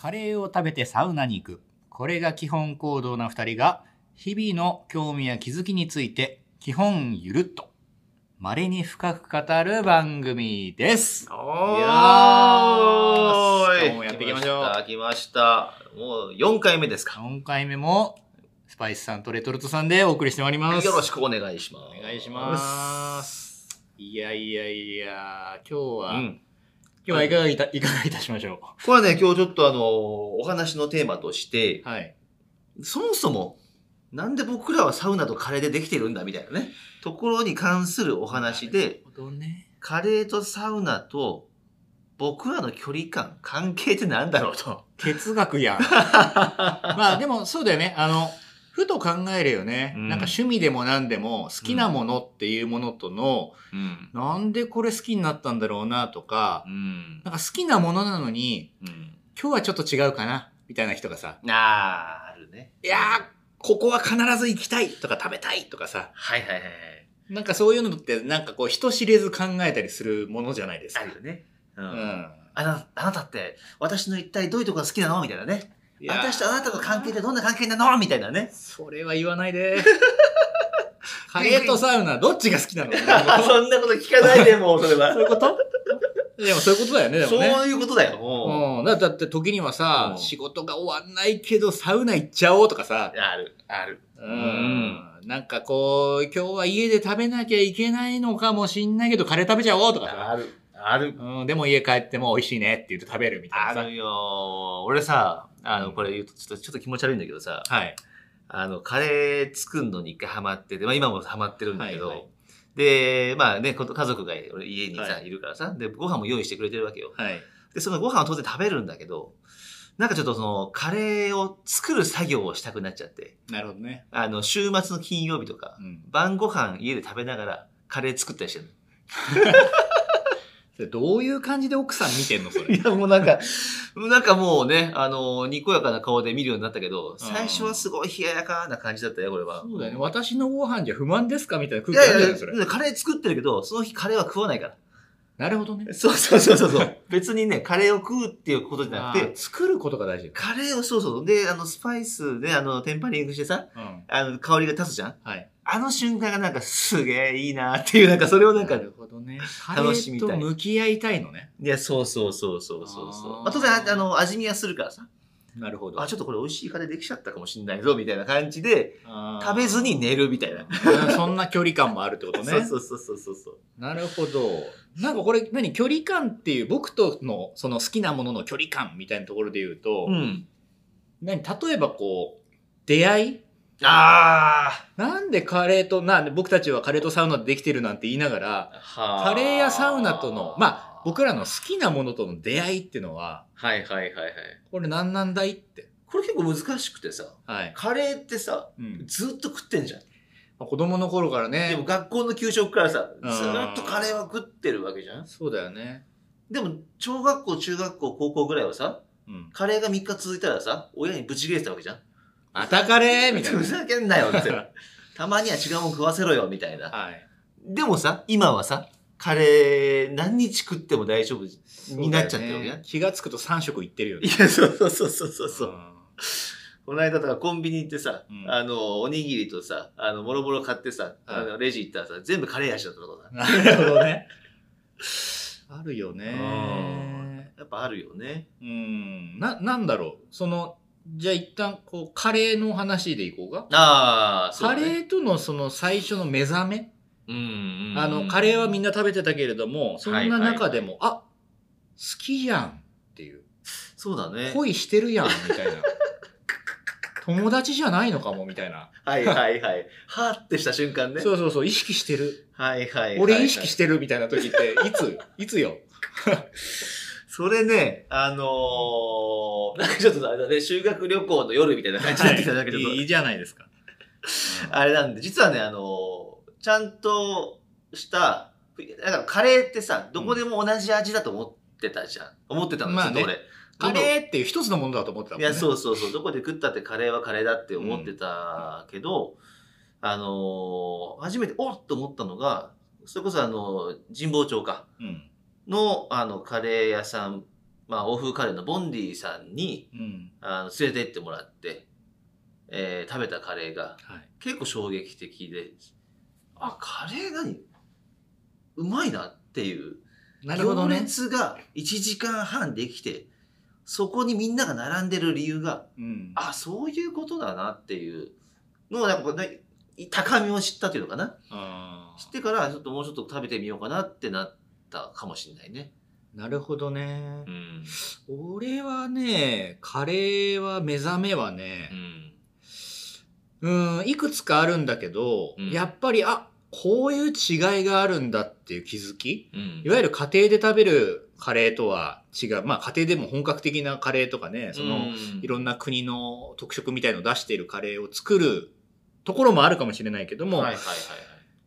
カレーを食べてサウナに行く。これが基本行動な二人が、日々の興味や気づきについて、基本ゆるっと、稀に深く語る番組です。おいやー今日もやっていきましょう来ました。来ましたもう4回目ですか。4回目も、スパイスさんとレトルトさんでお送りしてまいります。よろしくお願いします。お願いします。いやいやいや、今日は、うん。今日はいかがいた、いかがいたしましょこれはね、今日ちょっとあの、お話のテーマとしてう。、はい。そもそも、なんで僕らはサウナとカレーでできてるんだみたいなね、ところに関するお話で、ね。カレーとサウナと僕らの距離感、関係ってなんだろうと。哲学やん。まあでもそうだよね。あの、ふと考えるよね。うんなんか趣味でも何でも好きなものっていうものとの、うん。なんでこれ好きになったんだろうなとか、うん。なんか好きなものなのに、うん。今日はちょっと違うかなみたいな人がさ、あー、あるね。いやー、ここは必ず行きたいとか食べたいとかさ、はいはいはいはい。なんかそういうのってなんかこう人知れず考えたりするものじゃないですか。あるよね。う。うんん。あな、あなたって、私の一体どういうとこが好きなの？みたいなね。私とあなたの関係ってどんな関係なの？みたいなね。それは言わないで。カレーとサウナ、どっちが好きなの？そんなこと聞かないでもう、それはそういうこと？でもそういうことだよね、でもね。そういうことだよ、もうん。だだって時にはさう、ん仕事が終わんないけどサウナ行っちゃおうとかさう。、ある、ある。うん。なんかこう、今日は家で食べなきゃいけないのかもしんないけど、カレー食べちゃおうとかさ。ある、ある。うん、でも家帰っても美味しいねって言って食べるみたいなさ。あるよ。俺さ、あの、うんこれ言うとちょっと、ちょっと気持ち悪いんだけどさ、はい。あの、カレー作るのに一回ハマってて、まあ今もハマってるんだけど、はいはいで、まあね、家族が俺家にさ、、はいるからさ、で、ご飯も用意してくれてるわけよ。はい。で、そのご飯を当然食べるんだけど、なんかちょっとその、カレーを作る作業をしたくなっちゃって、なるほどね。あの、週末の金曜日とか、うん。晩ご飯家で食べながらカレー作ったりしてる どういう感じで奥さん見てんのそれ？いや、もうなんか、なんかもうね、あの、にこやかな顔で見るようになったけど、最初はすごい冷ややかな感じだったよ、これは。そうだよね。私のご飯じゃ不満ですかみたいない空や気あるじゃん、いそれ。や、カレー作ってるけど、その日カレーは食わないから。なるほどね。そうそうそうそうそう。別にね、カレーを食うっていうことじゃなくて作ることが大事。カレーをそうそう。で、あの、スパイスで、あの、テンパリングしてさ、うん。あの、香りが立つじゃんはい。あの瞬間がなんかすげえいいなっていう、なんかそれをなんか、なるほどね。楽しみたいーと向き合いたいのね。いや、そうそうそうそうそうそう。ああ、当然、ああの、味見はするからさ、なるほど。あ、ちょっとこれ美味しいカレーできちゃったかもしんないぞ、みたいな感じで、食べずに寝るみたいな。うんそんな距離感もあるってことね。そうそうそうそうそうそう。なるほど。なんかこれ、何距離感っていう、僕とのその好きなものの距離感みたいなところで言うと、うん。何例えばこう、出会いあなんでカレーと、なんで僕たちはカレーとサウナでできてるなんて言いながら、カレーやサウナとの、まあ、僕らの好きなものとの出会いっていうのは、はいはいはいはい。これ何なんだいって。これ結構難しくてさ、はい。カレーってさ、うん。ずっと食ってんじゃん。まあ子供の頃からでねも、学校の給食からさ、うんずーっとカレーは食ってるわけじゃん。そうだよね。でも、小学校、中学校、高校ぐらいはさ、うん。カレーが3日続いたらさ、親にブチ切れてたわけじゃん。またカレーみたいふな。ざけんなよって。たまには違うもん食わせろよ、みたいな。はい。でもさ、今はさ、カレー何日食っても大丈夫になっちゃってるわけね気がつくと3食いってるよいね。や、そうそうそうそうそうそう。んこの間とかコンビニ行ってさ、うんあの、おにぎりとさ、あの、もろもろ買ってさ、あの、レジ行ったらさ、全部カレー味だったとこだ。なるほどね。あるよね。やっぱあるよね。うん。な、なんだろう。その、じゃあ一旦、こう、カレーの話でいこうか。ああ、そうね。レーとのその最初の目覚め、うんあの、カレーはみんな食べてたけれども、そんな中でも、あ、好きじゃんっていう。そうだね。恋してるやん、みたいな。友達じゃないのかも、みたいな。はいはいはい。はーってした瞬間ね。そうそうそう、意識してる。はいはいはいはい。俺意識してるみたいな時って、いつ、いつよ？それね、あのー、なんかちょっとあれだね、修学旅行の夜みたいな感じになってきたんだけど、はい いいじゃないですか。あれなんで、実はね、あのー、ちゃんとした、だからカレーってさ、どこでも同じ味だと思ってたじゃん。思ってたの、まあねずっと俺。カレーっていう一つのものだと思ってたもんね。いや、そうそうそう。どこで食ったってカレーはカレーだって思ってたけど、あのー初めて、おっと思ったのが、それこそあの、神保町か。うん。の、あの、カレー屋さんまあ、欧風カレーのボンディさんに、うん。あの、連れて行ってもらって、えー食べたカレーがはい。結構衝撃的で、あ、カレー何？うまいなっていう。なるほどね行。列が1時間半できて、そこにみんなが並んでる理由が、うん。あ、そういうことだなっていうのを、なんかね、高みを知ったというのかな？あ知ってから、ちょっともうちょっと食べてみようかなってなったかもしれないね。ーなるほどねう。ん。俺はね、カレーは目覚めはうね、ん。うん、いくつかあるんだけど、うんやっぱり、あ、こういう違いがあるんだっていう気づきうんいわゆる家庭で食べるカレーとは違う。まあ家庭でも本格的なカレーとかね、その、いろんな国の特色みたいのを出しているカレーを作るところもあるかもしれないけども、はいはいはいはい。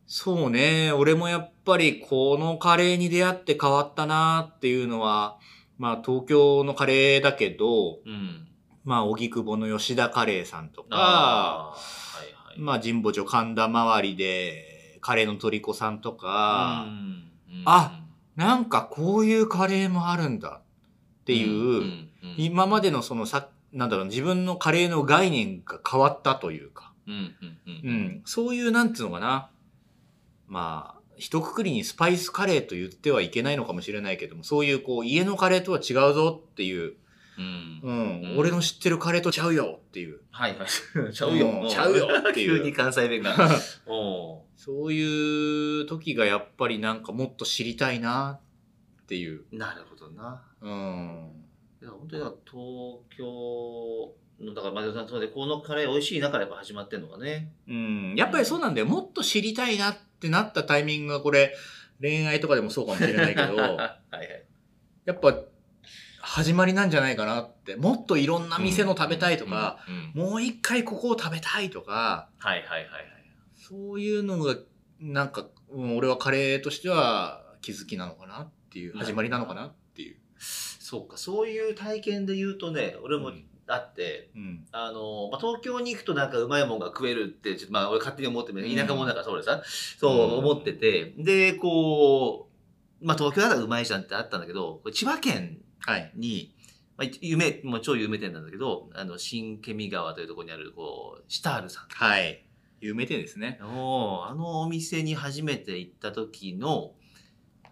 そうね、俺もやっぱりこのカレーに出会って変わったなっていうのは、まあ東京のカレーだけど、うん。まあ荻窪の吉田カレーさんとか、はいはい。まあ神保町神田周りでカレーの虜さんとか、うんあなんかこういうカレーもあるんだっていう、んん今までのそのさ、なんだろう、自分のカレーの概念が変わったというか、うんうんううんん、そういうなんつうのかな。まあ、一括りにスパイスカレーと言ってはいけないのかもしれないけども、そういうこう、家のカレーとは違うぞっていう、うんうん、うん俺の知ってるカレーとちゃうよっていう。はいはい。ちゃううんよ。ちゃうよっていう急に関西弁が。そういう時がやっぱりなんかもっと知りたいなっていう。なるほどな。うん。いや本当に東京の、だから、まあ、そうで、このカレー美味しい中でやっぱ始まってんのがね。うん。やっぱりそうなんだよ。もっと知りたいなってなったタイミングがこれ、恋愛とかでもそうかもしれないけど、はいはい。やっぱ、始まりなんじゃないかなって。もっといろんな店の食べたいとか、うん。うんもう一回ここを食べたいとか、はいはいはいはい。そういうのが、なんか、うん俺はカレーとしては気づきなのかなっていう、始まりなのかなっていう。そうか、そういう体験で言うとね、俺もうんあって、うん。あの、まあ、東京に行くとなんかうまいもんが食えるって、ちょっとまあ俺勝手に思ってる、うん田舎者だからそうでさ、そう思ってて、で、こう、まあ東京だったらうまいじゃんってあったんだけど、千葉県はい。に、まあ、夢、もう超有名店なんだけど、あの、新ケミ川というところにある、こう、シタールさん。はい。有名店ですね。のあのお店に初めて行った時の、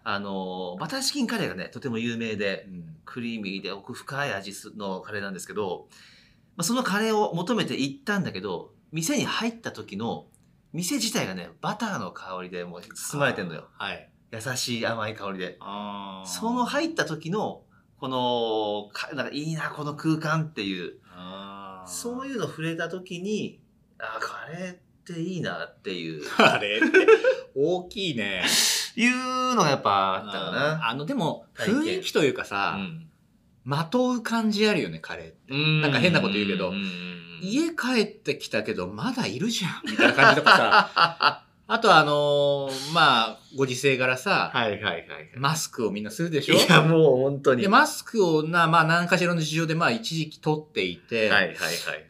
あの、バターチキンカレーがね、とても有名で、うん。クリーミーで奥深い味のカレーなんですけど、まあ、そのカレーを求めて行ったんだけど、店に入った時の、店自体がね、バターの香りでもう包まれてんのよ。はい。優しい甘い香りで。その入った時の、この、かなんかいいな、この空間っていう、そういうの触れた時に、あ、カレーっていいなっていう、あれって大きいね。いうのがやっぱあったかな。あの、でも、雰囲気というかさ、まとう感じあるよね、カレーって。うんなんか変なこと言うけど家帰ってきたけど、まだいるじゃんみたいな感じとかさ。あとあのーまあ、ご時世柄さ、はいはいはいはい。マスクをみんなするでしょ？いや、もう本当に。で、マスクをな、まあ、何かしらの事情で、まあ、一時期取っていて、はいはいはい。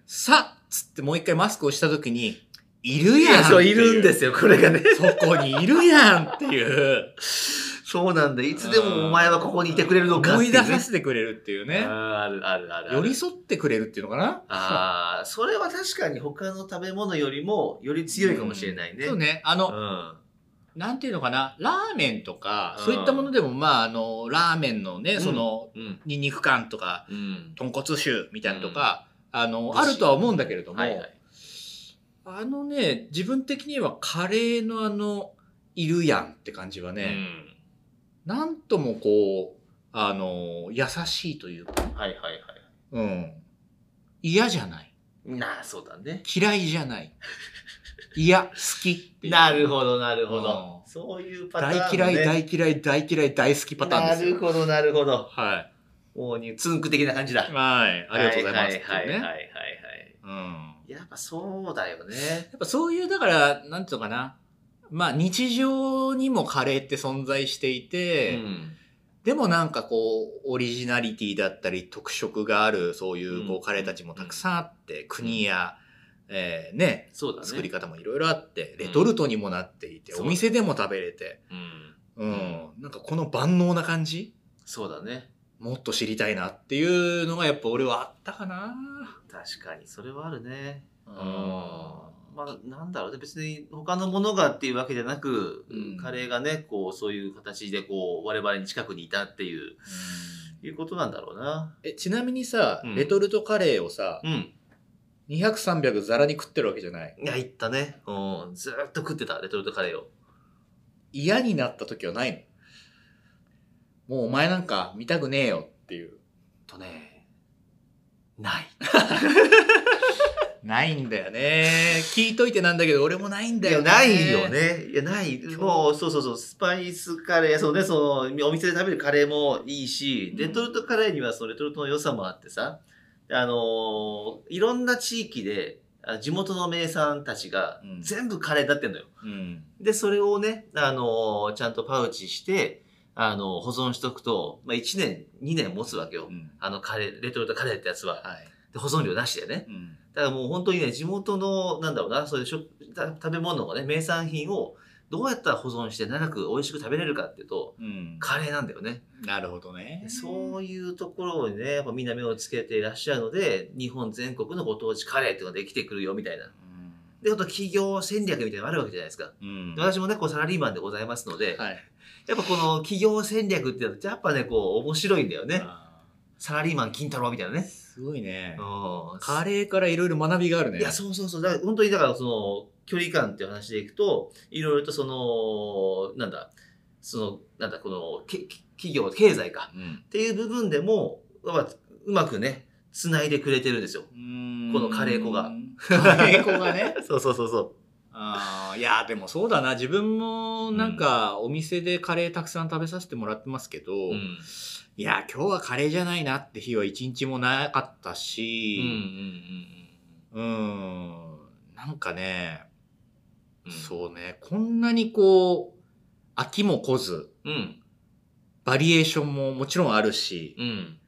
さっつってもう一回マスクをしたときに、いるいや、やんそう、いるんですよ、これがね。そこにいるやんっていう。そうなんだ。いつでもお前はここにいてくれるのかって思い出させてくれるっていうね。あるあるある。寄り添ってくれるっていうのかな？ああ、それは確かに他の食べ物よりもより強いかもしれないね。そうね。あの、うん。なんていうのかな、ラーメンとか、うんそういったものでも、まあ、あの、ラーメンのね、んその、うん。ニンニク感とか、うん。豚骨臭みたいなのとか、あの、うんあるとは思うんだけれども。あのね、自分的にはカレーのあの、いるやんって感じはね、なんともこう、あの、優しいというか、うん。はいはいはい。うん。嫌じゃない。なあ、そうだね。嫌いじゃない。いや、好き。なるほどなるほどう。んそういうパターン、ね。大嫌い、大嫌い、大嫌い、大好きパターンですよ。なるほどなるほど。はい。もうにつんく的な感じだ。はい。ありがとうございます。はいはいはいはいはい。うん。やっぱそうだよね。やっぱそういう、だから、なんていうのかな。まあ、日常にもカレーって存在していて、うん。でもなんかこう、オリジナリティだったり、特色がある、そういうこうんうカレーたちもたくさんあって、国や、えーね、そうだね。作り方もいろいろあって、レトルトにもなっていて、うんお店でも食べれて、うん。うん、なんかこの万能な感じ？そうだね。もっと知りたいなっていうのがやっぱ俺はあったかな。確かに、それはあるね。うんまあ、なんだろうね。別に他のものがっていうわけじゃなく、うんカレーがね、こう、そういう形で、こう、我々に近くにいたっていう、いうことなんだろうな。えちなみにさ、うんレトルトカレーをさ、うん。200、300ザラに食ってるわけじゃない？いや、行ったね。うん。ずーっと食ってた、レトルトカレーを。嫌になった時はないの？もうお前なんか見たくねえよっていう。とね、ない。ないんだよね。聞いといてなんだけど、俺もないんだよね。ないよ。ね。いや、ない。もう、そうそうそう、スパイスカレー、そうね、その、お店で食べるカレーもいいし、うんレトルトカレーにはそのレトルトの良さもあってさ、あのーいろんな地域で、あ地元の名産たちがうん全部カレーになってんのよ。うん。で、それをね、あのーちゃんとパウチして、あのー保存しとくと、まあ、1年、2年持つわけよ。うんあのカレー、レトルトカレーってやつは。はい。で保存料なしでね。うん。だからもう本当にね、地元の、なんだろうな、そういう食食べ物のね、名産品をどうやったら保存して長く美味しく食べれるかっていうと、うん。カレーなんだよね。なるほどね。そういうところにね、やっぱみんな目をつけていらっしゃるので、日本全国のご当地カレーっていうのができてくるよみたいな。で、あと企業戦略みたいなのがあるわけじゃないですか。うん。で私もね、こうサラリーマンでございますので、はい。やっぱこの企業戦略ってやっぱね、こう面白いんだよね。あサラリーマン金太郎みたいなーね。すごいね。うんカレーからいろいろ学びがあるね。いや、そうそうそう。だから本当にだからその、距離感っていう話でいくと、いろいろとその、なんだ、その、なんだ、この、け企業、経済か。うん。っていう部分でも、まあうまくね、繋いでくれてるんですよ。ここのカレー粉が。カレー粉がね。そうそうそうそああ、いや、でもそうだな。自分もなんかお店でカレーたくさん食べさせてもらってますけど、う。うん。いや、今日はカレーじゃないなって日は一日もなかったうんうんし、うん、なんかね、うんうん。そうね、こんなにこう、飽きも来ず、うん。バリエーションももちろんあるし、うん。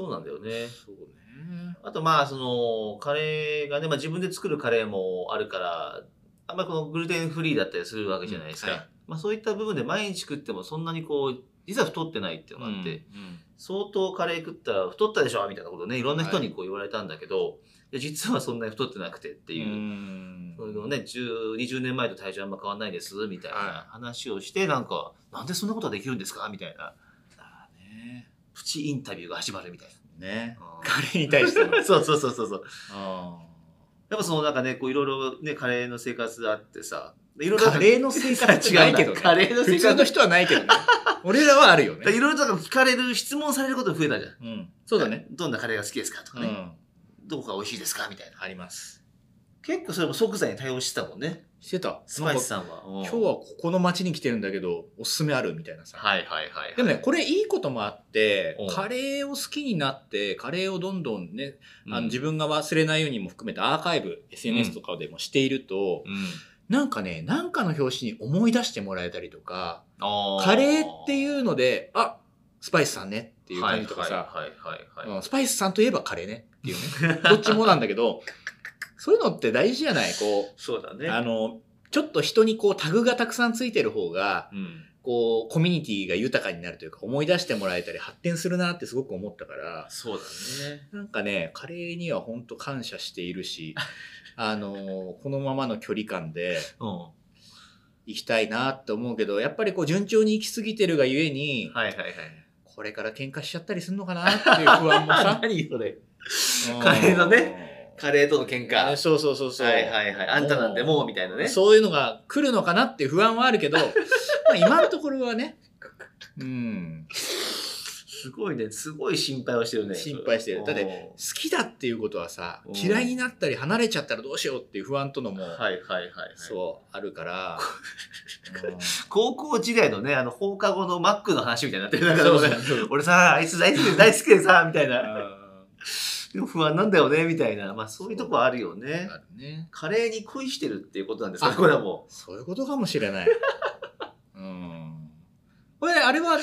うん。そうなんだよね。そうね。あとまあ、その、カレーがね、まあ自分で作るカレーもあるから、あんまりこのグルテンフリーだったりするわけじゃないですか。うんはいまあそういった部分で毎日食ってもそんなにこう、実は太ってないっていうのがあって、相当カレー食ったら太ったでしょみたいなことをね、いろんな人にこう言われたんだけど、いや実はそんなに太ってなくてってていう。んそういうのをね、10 20年前と体重あんま変わんないです、みたいはいな話をして、なんか、なんでそんなことができるんですかみたいな。プチインタビューが始まるみたいね。な。カレーに対しての。そうそうそうそうそう。あやっぱそのなんかね、こういろいろね、カレーの生活あってさ、いろいーろカレーの生活違うけどね。カレーの生普通の活。人はないけどね。俺らはあるよね。いろいろと聞かれる、質問されること増えたじゃん。うん。そうだね。。どんなカレーが好きですかとかね。うん。どこが美味しいですかみたいな。あります。結構それも即座に対応してたもんね。してた。スパイスさんは。うん今日はここの町に来てるんだけど、おすすめあるみたいなさ。はいはいはいはい。でもね、これいいこともあってうん、カレーを好きになって、カレーをどんどんね、うん、あの自分が忘れないようにも含めてアーカイブ、SNS とかでもしていると、うん。なんかね、なんかの表紙に思い出してもらえたりとか、あカレーっていうので、あスパイスさんねっていう感じとかさ、スパイスさんといえばカレーねっていうね。どっちもなんだけど、そういうのって大事じゃない？こう、そうだね。あの、ちょっと人にこうタグがたくさんついてる方が、うん。こう、コミュニティが豊かになるというか、思い出してもらえたり発展するなってすごく思ったから、そうだね。なんかね、カレーには本当感謝しているし、あの、このままの距離感でうん。は行きたいなって思うけど、やっぱりこう順調に行き過ぎてるがゆえにい、はいはい。これから喧嘩しちゃったりするのかなっていう不安もさ。何それ。うんカレーのね。カレーとの喧嘩。そうそうそうそう。はいはいはい。あんたなんてもうみたいなね。そういうのが来るのかなっていう不安はあるけど、まあ今のところはね、うん、すごいね。すごい心配をしてるね。心配してるだって好きだっていうことはさ、嫌いになったり離れちゃったらどうしようっていう不安とのも、はいはいはいはい。そう、あるから、う ん高校時代のね、あの放課後のマックの話みたいになってる。俺さ、あいつ大好きで大好きでさ、みたいな。うんでも不安なんだよね、みたいな。まあそういうとこあるよね。あるね。カレーに恋してるっていうことなんですかあこれはもそういうことかもしれない。うん。これ、あれはど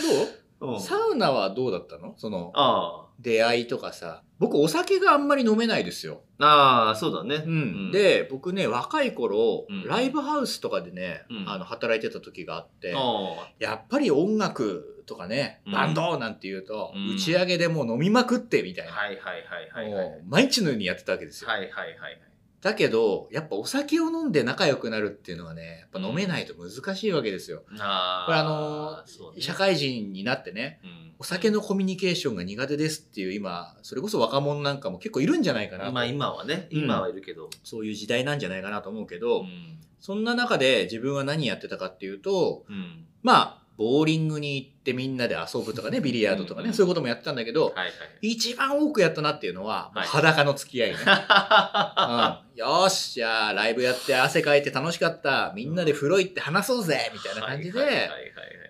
う？ううんサウナはどうだったの？その、あ出会いとかさ。僕、お酒があんまり飲めないですよ。あ。ああ、そうだね。うん。で、僕ね、若い頃、うんライブハウスとかでね、うんあの、働いてた時があって、あやっぱり音楽とかね、うんバンドなんて言うと、うん打ち上げでもう飲みまくってみたいな。はいはいはいはい毎日のようにやってたわけですよ。はいはいはいはい。だけど、やっぱお酒を飲んで仲良くなるっていうのはね、やっぱ飲めないと難しいわけですよ。あこれあの社会人になってね、うんお酒のコミュニケーションが苦手ですっていう今、それこそ若者なんかも結構いるんじゃないかなと。まあ今はね、うん今はいるけど。そういう時代なんじゃないかなと思うけうど、ん。そんな中で自分は何やってたかっていうと、うん。まあ、ボーリングに行ってみんなで遊ぶとかね、ビリヤードとかね、うんそういうこともやってたんだけど、はいはい。一番多くやったなっていうのは、はい裸の付き合いね。うん、よーし、じゃあライブやって汗かいて楽しかった。みんなで風呂行って話そうぜみたいな感じで、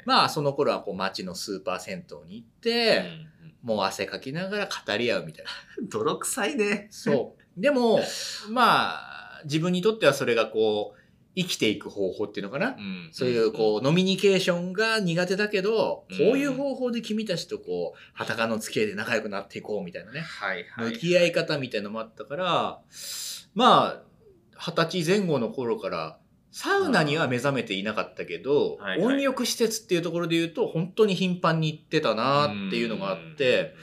まあその頃はこう街のスーパー銭湯に行って、もう汗かきながら語り合うみたいな。う ん泥臭いね。そう。でも、まあ、自分にとってはそれがこう、生きていく方法っていうのかな？うんそういうこう、ノミニケーションが苦手だけど、うんこういう方法で君たちとこう、裸の付き合いで仲良くなっていこうみたいなね。はいはい。向き合い方みたいのもあったから、まあ、二十歳前後の頃から、サウナには目覚めていなかったけど、はいはい温浴施設っていうところで言うと、本当に頻繁に行ってたなっていうのがあって、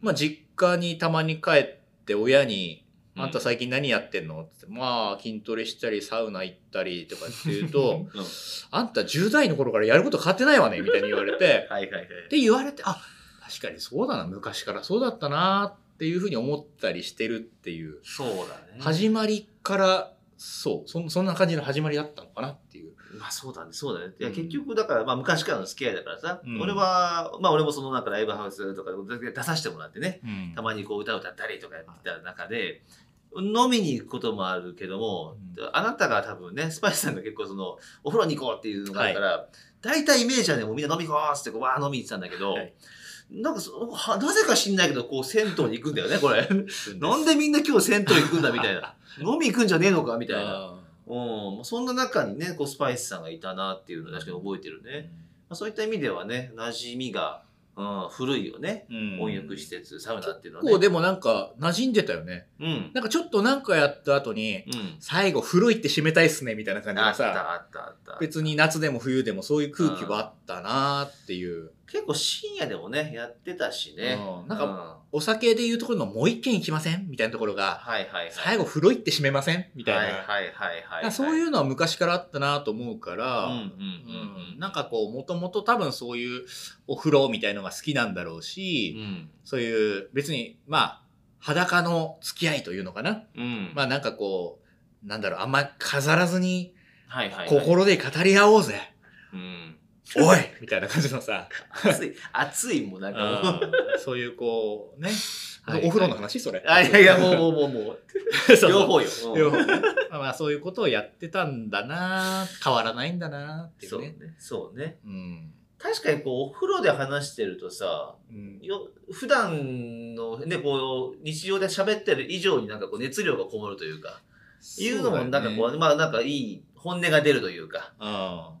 まあ実家にたまに帰って親に、あんた最近何やってんの？って言って、まあ筋トレしたりサウナ行ったりとかって言うと、うんあんた10代の頃からやること変わってないわねみたいに言われて、はいはいはい。って言われて、あ、確かにそうだな、昔からそうだったなっていうふうに思ったりしてるっていう、そうだね。始まりから、そう、そんそんな感じの始まりだったのかなっていう。まあそうだね、そうだね。いやうん結局だから、まあ昔からの付き合いだからさ、うん俺は、まあ俺もそのなんかライブハウスとかで出させてもらってね、うんたまにこう歌歌ったりとかやってた中で、飲みに行くこともあるけども、うんあなたが多分ね、スパイスさんが結構その、お風呂に行こうっていうのがあるから、大体イメージはね、もうみんな飲み行こうってこう、わー飲みに行ってたんだけど、はいなんかそはなぜか知んないけど、こう、銭湯に行くんだよね、これ。なんでみんな今日銭湯行くんだみたいな。飲み行くんじゃねえのかみたいな。あうん。そんな中にね、こう、スパイスさんがいたなっていうのを確かに覚えてるーね。まあ、そういった意味ではね、馴染みが、うん、古いよね。うん温浴施設、サウナっていうのは結構ね。でもなんか馴染んでたよね。うん。なんかちょっとなんかやった後に、うん。最後風呂行って締めたいっすねみたいな感じあったがさ、あったあった。別に夏でも冬でもそういう空気はあったなっていう。結構深夜でもね、やってたしね。うんなんかお酒でいうところのもう一軒行きません？みたいなところが、はいはいはい。最後風呂行って締めません？みたいな。はいはいはいはい、はい。そういうのは昔からあったなと思うから、うんうんうんうんなんかこう、もともと多分そういうお風呂みたいのが好きなんだろうし、うん。そういう別に、まあ、裸の付き合いというのかな？うん。まあなんかこう、なんだろう、あんま飾らずに、はいはい、はい。心で語り合おうぜ。うん。おい！みたいな感じのさ、熱い、熱いもんなんかそういうこう、ね、はいお風呂の話？それ。あ、いやいや、もうもうもうも う。両方よ。うん。両方まあまあそういうことをやってたんだな。変わらないんだなっていうね。そうね。そうん。確かにこう、お風呂で話してるとさ、うん。よ普段のね、こう、日常で喋ってる以上になんかこう熱量がこもるというか、いうのもなんかこう、う、まあなんかいい本音が出るというか、あ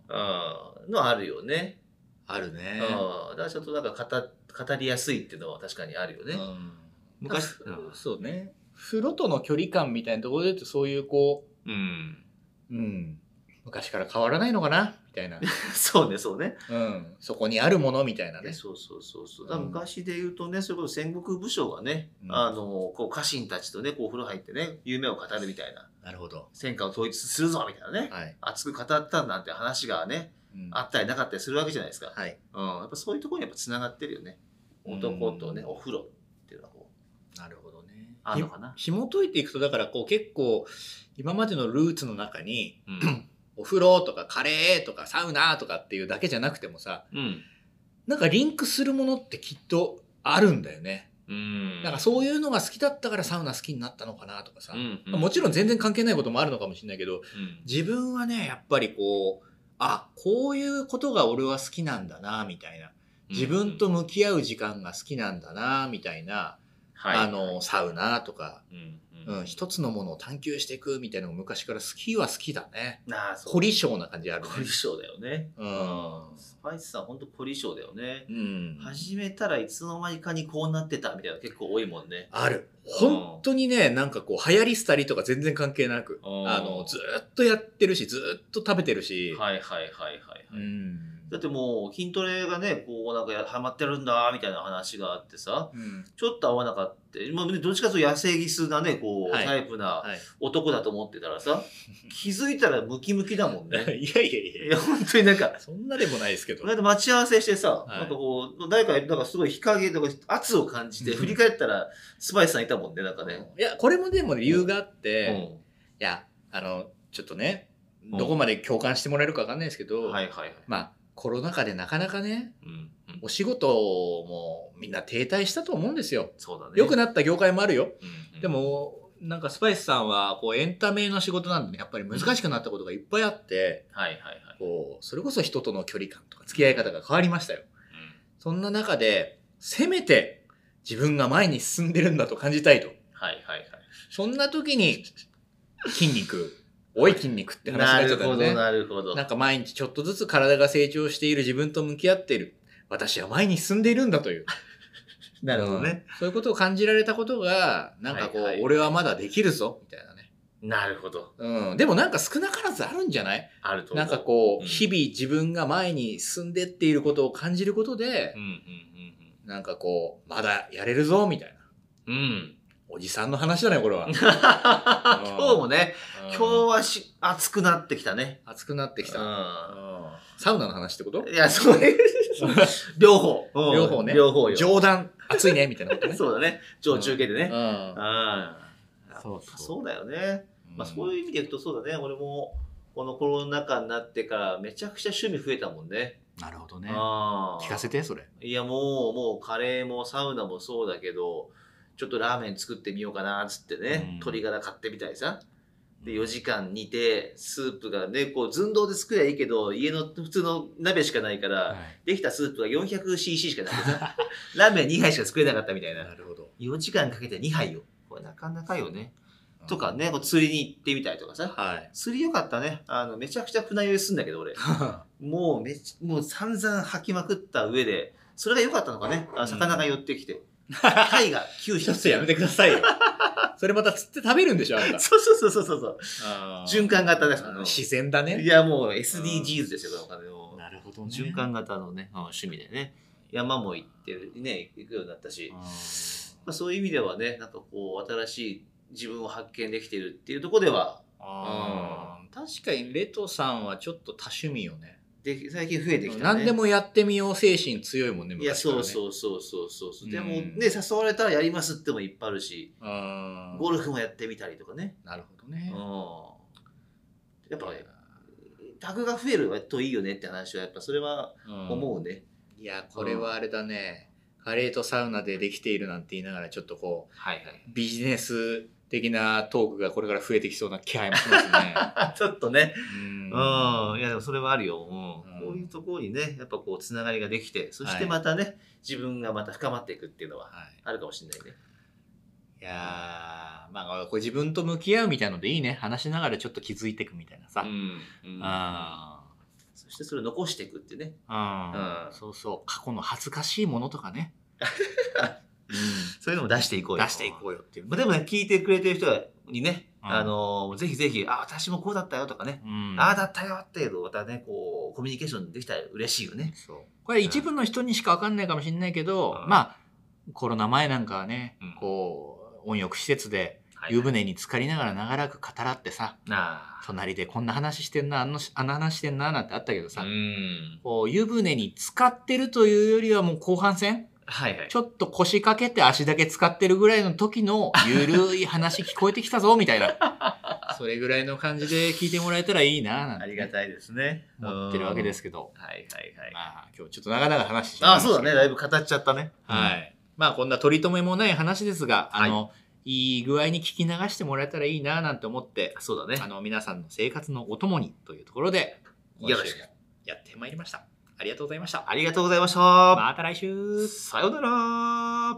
うん、のあるよね。あるね。うん。だからちょっとなんか語語りやすいっていうのは確かにあるよね。うん昔、あそうね。風呂との距離感みたいなところで言うとそういうこうん。う、うん、昔から変わらないのかなみたいな。そうね、そうね。うん。そこにあるものみたいなね。そうそうそうそう。だから昔で言うとね、それこそ戦国武将がね、うんあの、こう家臣たちとね、こうお風呂入ってね、夢を語るみたいな、なるほど。戦果を統一するぞみたいなね、はい。熱く語ったなんて話がね、うんあったりなかったりするわけじゃないですか。はい。うん。やっぱそういうところにやっぱ繋がってるよね。男とね、うんお風呂っていうのはこう、なるほどね。あんのかな。ひ紐解いていくと、だからこう結構、今までのルーツの中に、うん。お風呂とかカレーとかサウナとかっていうだけじゃなくてもさ、うん。なんかリンクするものってきっとあるんだよね。うん。なんかそういうのが好きだったからサウナ好きになったのかなとかさ。うん、まあもちろん全然関係ないこともあるのかもしれないけど、うん。自分はね、やっぱりこう、あ、こういうことが俺は好きなんだな、みたいな。自分と向き合う時間が好きなんだな、みたいな、はい、あの、サウナとか、うん、うん、一つのものを探求していくみたいなのが昔から好きは好きだね。なあ、そう。凝り性な感じあるね。凝り性だよね。うんスパイスさんほんと凝り性だよね。うん。始めたらいつの間にかにこうなってたみたいな結構多いもんね。ある。本当にね、なんかこう、流行り廃りとか全然関係なく、うんあの、ずーっとやってるし、ずーっと食べてるし、はいはいはいはい、はいうん。だってもう筋トレがね、こうなんかやハマってるんだ、みたいな話があってさ、うん。ちょっと合わなかった。まあ、どっちかというと野生ギスなね、こう、はいタイプなはい。男だと思ってたらさ、気づいたらムキムキだもんいやね。いやいやいや、本当になんか、そんなでもないですけど待ち合わせしてさ、はいなんかこう、誰か、なんかすごい日陰とか圧を感じて、振り返ったら、スパイスさんいたもんね、なんかね。いや、これもでも理由があっうて、ん。いや、あの、ちょっとね、うんどこまで共感してもらえるかわかんないですけど、はいはいはい。まあ、コロナ禍でなかなかね、うん。うんお仕事もみんな停滞したと思うんですよ。そうだね。良くなった業界もあるよ。うんうんで、も、なんかスパイスさんは、こう、エンタメの仕事なんでね、やっぱり難しくなったことがいっぱいあって、はいはいはい。こう、それこそ人との距離感とか付き合い方が変わりましたよ。そんな中で、せめて自分が前に進んでるんだと感じたいと。はいはいはい。そんな時に、筋肉、おい筋肉って話にななっちゃるほど、ったんでね。なるほど。なんか毎日ちょっとずつ体が成長している自分と向き合っている。私は前に進んでいるんだという。なるほどね。うんそういうことを感じられたことが、なんかこう、はいはい俺はまだできるぞ、みたいなね。なるほど。うん。でもなんか少なからずあるんじゃない？あると思う。なんかこう、うん日々自分が前に進んでっていることを感じることでう、んうんなんかこう、まだやれるぞ、みたいな。うんうん。うん。おじさんの話だね、これは。今日もね、今日日。はし暑くなってきたね。暑くなってきた。うサウナの話ってこと？ん。いや、それ、両方。うん両方ね両方よ。冗談、暑いね、みたいなことね。そうだね。上中継でね。うん。ああ。そうそうそうだよね。まあそういう意味でいくとそうだね。俺も、このコロナ禍になってからめちゃくちゃ趣味増えたもんね。なるほどね。聞かせて、それ。いや、もう、もうカレーもサウナもそうだけど、ちょっとラーメン作ってみようかな、つってね、うん鶏ガラ買ってみたりさ。で、4時間煮て、スープがね、こう、寸胴で作りゃいいけど、家の普通の鍋しかないから、はいできたスープが 400cc しかなくてさ、ラーメン2杯しか作れなかったみたいな。なるほど。4時間かけて2杯よ。これなかなかよね。とかね、こう釣りに行ってみたりとかさ。はい。釣りよかったね。あの、めちゃくちゃ船酔いすんだけど、俺。もうめち、もう散々吐きまくった上で、それが良かったのかね。あ魚が寄ってきて。貝が9匹。一つやめてくださいよ。それまた釣って食べるんでしょ、あんた。そうそうそうそうそう。循環型です自然だいね。や、もう SDGs ですよ、このお金を。なるほどね。循環型のね、うん趣味でね。山も行ってる、ね、行くようになったし、まあ、そういう意味ではね、なんかこう、新しい自分を発見できてるっていうところでは、あー確かにレトさんはちょっと多趣味よね。で最近増えてきたね。何でもやってみよう精神強いもんね、いや、そうう。そうそうそうそうそう。でもうんね、誘われたらやりますってもいっぱいあるし、ゴルフもやってみたりとかね。なるほどね。うん。やっぱね、タグが増えるといいよねって話は、やっぱそれはうん思うね。いや、これはあれだね。カレーとサウナでできているなんて言いながら、ちょっとこはいはい。う、ビジネス的なトークがこれから増えてきそうな気配もしますね。ちょっとね。うんうん。いや、でもそれはあるよ。うん。うんこういうところにね、やっぱこう、つながりができて、そしてはいまたね、自分がまた深まっていくっていうのははいあるかもしれないね。いやー、まあ、これ自分と向き合うみたいのでいいね。話しながらちょっと気づいていくみたいなさ。うん。うんあそしてそれを残していくってね。ーうんそうそう。過去の恥ずかしいものとかね。そういうのも出していこうよ。出していこうよっていう。まあ、でもね、聞いてくれてる人にね、うん。あのーぜひぜひ、あ、私もこうだったよとかね、うん。ああだったよっていうのをまたね、こう、コミュニケーションできたら嬉しいよね。これ一部の人にしかわかんないかもしれないけど、うん。まあ、コロナ前なんかはね、うん。こう、温浴施設ではい湯船に浸かりながら長らく語らってさ。隣でこんな話してんな、あのあの話してんな、なんてあったけどうさ、ん。こう湯船に浸かってるというよりはもう後半戦はいはいち。ょっと腰掛けて足だけ使ってるぐらいの時の ゆるい話聞こえてきたぞ、みたいな。それぐらいの感じで聞いてもらえたらいいな、なんてありがたいですね。思ってるわけですけど。うん。はいはいはい。まあ、今日ちょっと長々話してああ、そうだね。だいぶ語っちゃったね。はい。まあ、こんな取り留めもない話ですが、あの、い、い具合に聞き流してもらえたらいいな、なんて思って、うん。そうだねあ。の、皆さんの生活のお供にというところで、よろしくやってまいりました。ありがとうございました。ありがとうございました。また来週さようなら。